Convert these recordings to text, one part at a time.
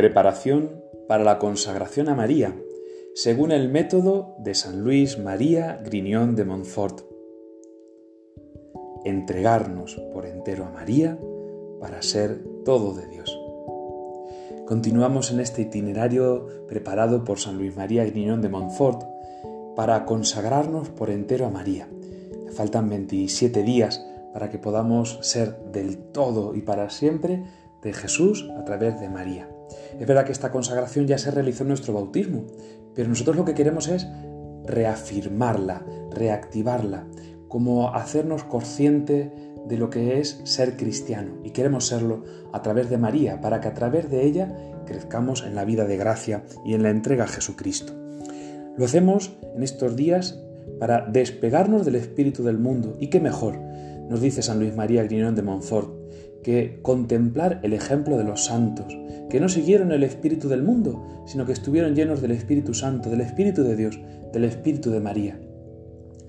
Preparación para la consagración a María, según el método de San Luis María Grignion de Montfort. Entregarnos por entero a María para ser todo de Dios. Continuamos en este itinerario preparado por San Luis María Grignion de Montfort para consagrarnos por entero a María. Faltan 27 días para que podamos ser del todo y para siempre de Jesús a través de María. Es verdad que esta consagración ya se realizó en nuestro bautismo, pero nosotros lo que queremos es reafirmarla, reactivarla, como hacernos consciente de lo que es ser cristiano y queremos serlo a través de María, para que a través de ella crezcamos en la vida de gracia y en la entrega a Jesucristo. Lo hacemos en estos días para despegarnos del espíritu del mundo y qué mejor, nos dice San Luis María Grignon de Montfort, que contemplar el ejemplo de los santos, que no siguieron el espíritu del mundo, sino que estuvieron llenos del Espíritu Santo, del Espíritu de Dios, del Espíritu de María.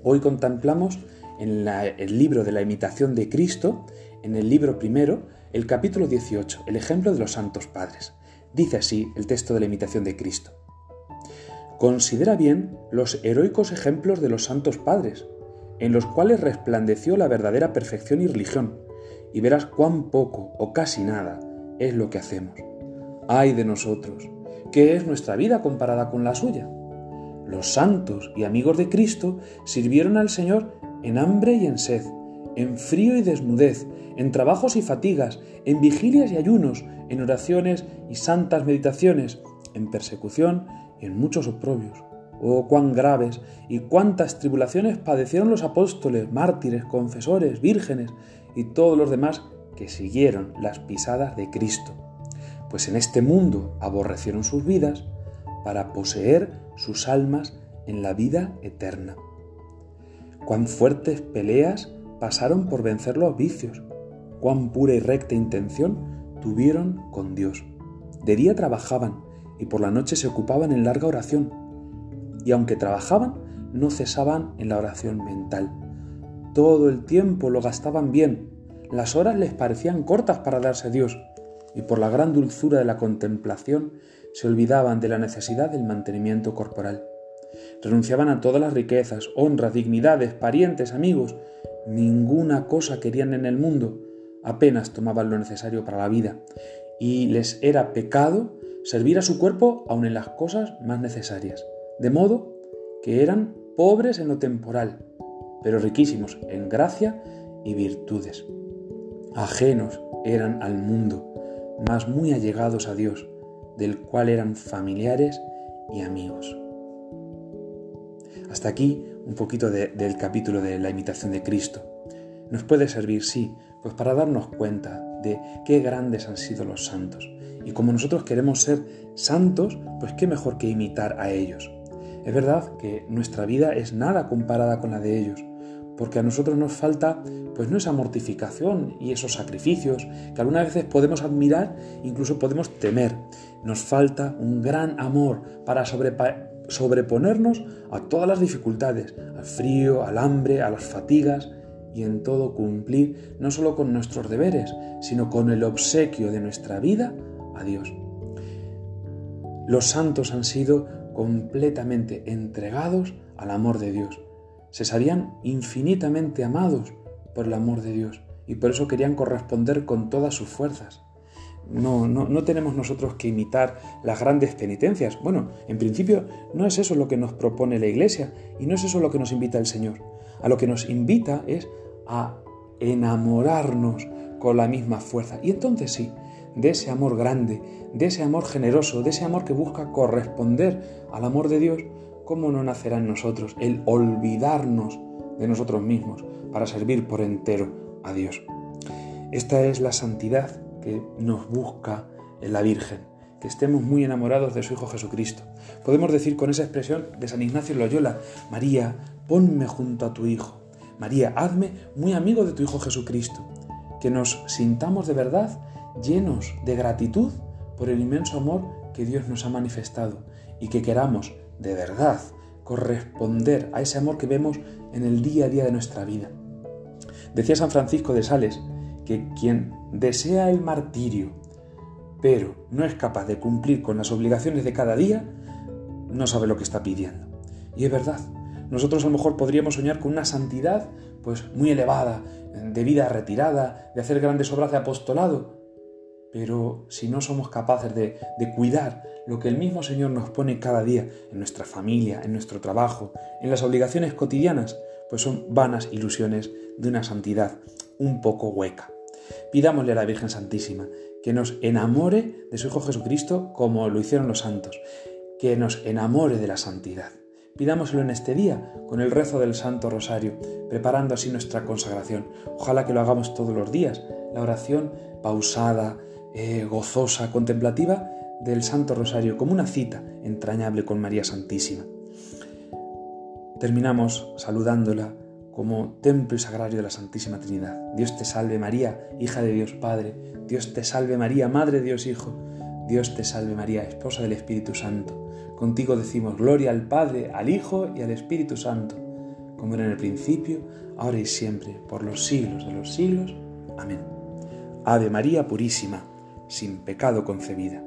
Hoy contemplamos en el libro de la imitación de Cristo, en el libro primero, el capítulo 18, el ejemplo de los santos padres. Dice así el texto de la imitación de Cristo. Considera bien los heroicos ejemplos de los santos padres, en los cuales resplandeció la verdadera perfección y religión, y verás cuán poco o casi nada es lo que hacemos. Ay de nosotros, ¿qué es nuestra vida comparada con la suya? Los santos y amigos de Cristo sirvieron al Señor en hambre y en sed, en frío y desnudez, en trabajos y fatigas, en vigilias y ayunos, en oraciones y santas meditaciones, en persecución y en muchos oprobios. Oh, cuán graves y cuántas tribulaciones padecieron los apóstoles, mártires, confesores, vírgenes y todos los demás que siguieron las pisadas de Cristo, pues en este mundo aborrecieron sus vidas para poseer sus almas en la vida eterna. Cuán fuertes peleas pasaron por vencer los vicios, cuán pura y recta intención tuvieron con Dios. De día trabajaban y por la noche se ocupaban en larga oración, y aunque trabajaban, no cesaban en la oración mental. Todo el tiempo lo gastaban bien, las horas les parecían cortas para darse a Dios, y por la gran dulzura de la contemplación se olvidaban de la necesidad del mantenimiento corporal. Renunciaban a todas las riquezas, honras, dignidades, parientes, amigos. Ninguna cosa querían en el mundo, apenas tomaban lo necesario para la vida, y les era pecado servir a su cuerpo aun en las cosas más necesarias, de modo que eran pobres en lo temporal, pero riquísimos en gracia y virtudes. Ajenos eran al mundo, mas muy allegados a Dios, del cual eran familiares y amigos. Hasta aquí un poquito del capítulo de la imitación de Cristo. Nos puede servir, sí, pues para darnos cuenta de qué grandes han sido los santos. Y como nosotros queremos ser santos, pues qué mejor que imitar a ellos. Es verdad que nuestra vida es nada comparada con la de ellos, porque a nosotros nos falta pues no esa mortificación y esos sacrificios que algunas veces podemos admirar, incluso podemos temer. Nos falta un gran amor para sobreponernos a todas las dificultades, al frío, al hambre, a las fatigas y en todo cumplir no solo con nuestros deberes, sino con el obsequio de nuestra vida a Dios. Los santos han sido completamente entregados al amor de Dios. Se sabían infinitamente amados por el amor de Dios y por eso querían corresponder con todas sus fuerzas. No, no, no, tenemos nosotros que imitar las grandes penitencias. Bueno, en principio no es eso lo que nos propone la Iglesia y no es eso lo que nos invita el Señor. A lo que nos invita es a enamorarnos con la misma fuerza. Y entonces sí, de ese amor grande, de ese amor generoso, de ese amor que busca corresponder al amor de Dios, ¿cómo no nacerá en nosotros el olvidarnos de nosotros mismos para servir por entero a Dios? Esta es la santidad que nos busca en la Virgen, que estemos muy enamorados de su Hijo Jesucristo. Podemos decir con esa expresión de San Ignacio Loyola, María, ponme junto a tu Hijo. María, hazme muy amigo de tu Hijo Jesucristo. Que nos sintamos de verdad llenos de gratitud por el inmenso amor que Dios nos ha manifestado y que queramos de verdad corresponder a ese amor que vemos en el día a día de nuestra vida. Decía San Francisco de Sales que quien desea el martirio pero no es capaz de cumplir con las obligaciones de cada día, no sabe lo que está pidiendo. Y es verdad, nosotros a lo mejor podríamos soñar con una santidad pues muy elevada, de vida retirada, de hacer grandes obras de apostolado, pero si no somos capaces de, de, cuidar lo que el mismo Señor nos pone cada día en nuestra familia, en nuestro trabajo, en las obligaciones cotidianas, pues son vanas ilusiones de una santidad un poco hueca. Pidámosle a la Virgen Santísima que nos enamore de su Hijo Jesucristo como lo hicieron los santos, que nos enamore de la santidad. Pidámoslo en este día con el rezo del Santo Rosario, preparando así nuestra consagración. Ojalá que lo hagamos todos los días, la oración pausada, eh, gozosa, contemplativa del Santo Rosario, como una cita entrañable con María Santísima. Terminamos saludándola como templo sagrario de la Santísima Trinidad. Dios te salve María, hija de Dios Padre. Dios te salve María, Madre de Dios Hijo. Dios te salve María, esposa del Espíritu Santo. Contigo decimos gloria al Padre, al Hijo y al Espíritu Santo, como era en el principio, ahora y siempre, por los siglos de los siglos. Amén. Ave María Purísima, sin pecado concebida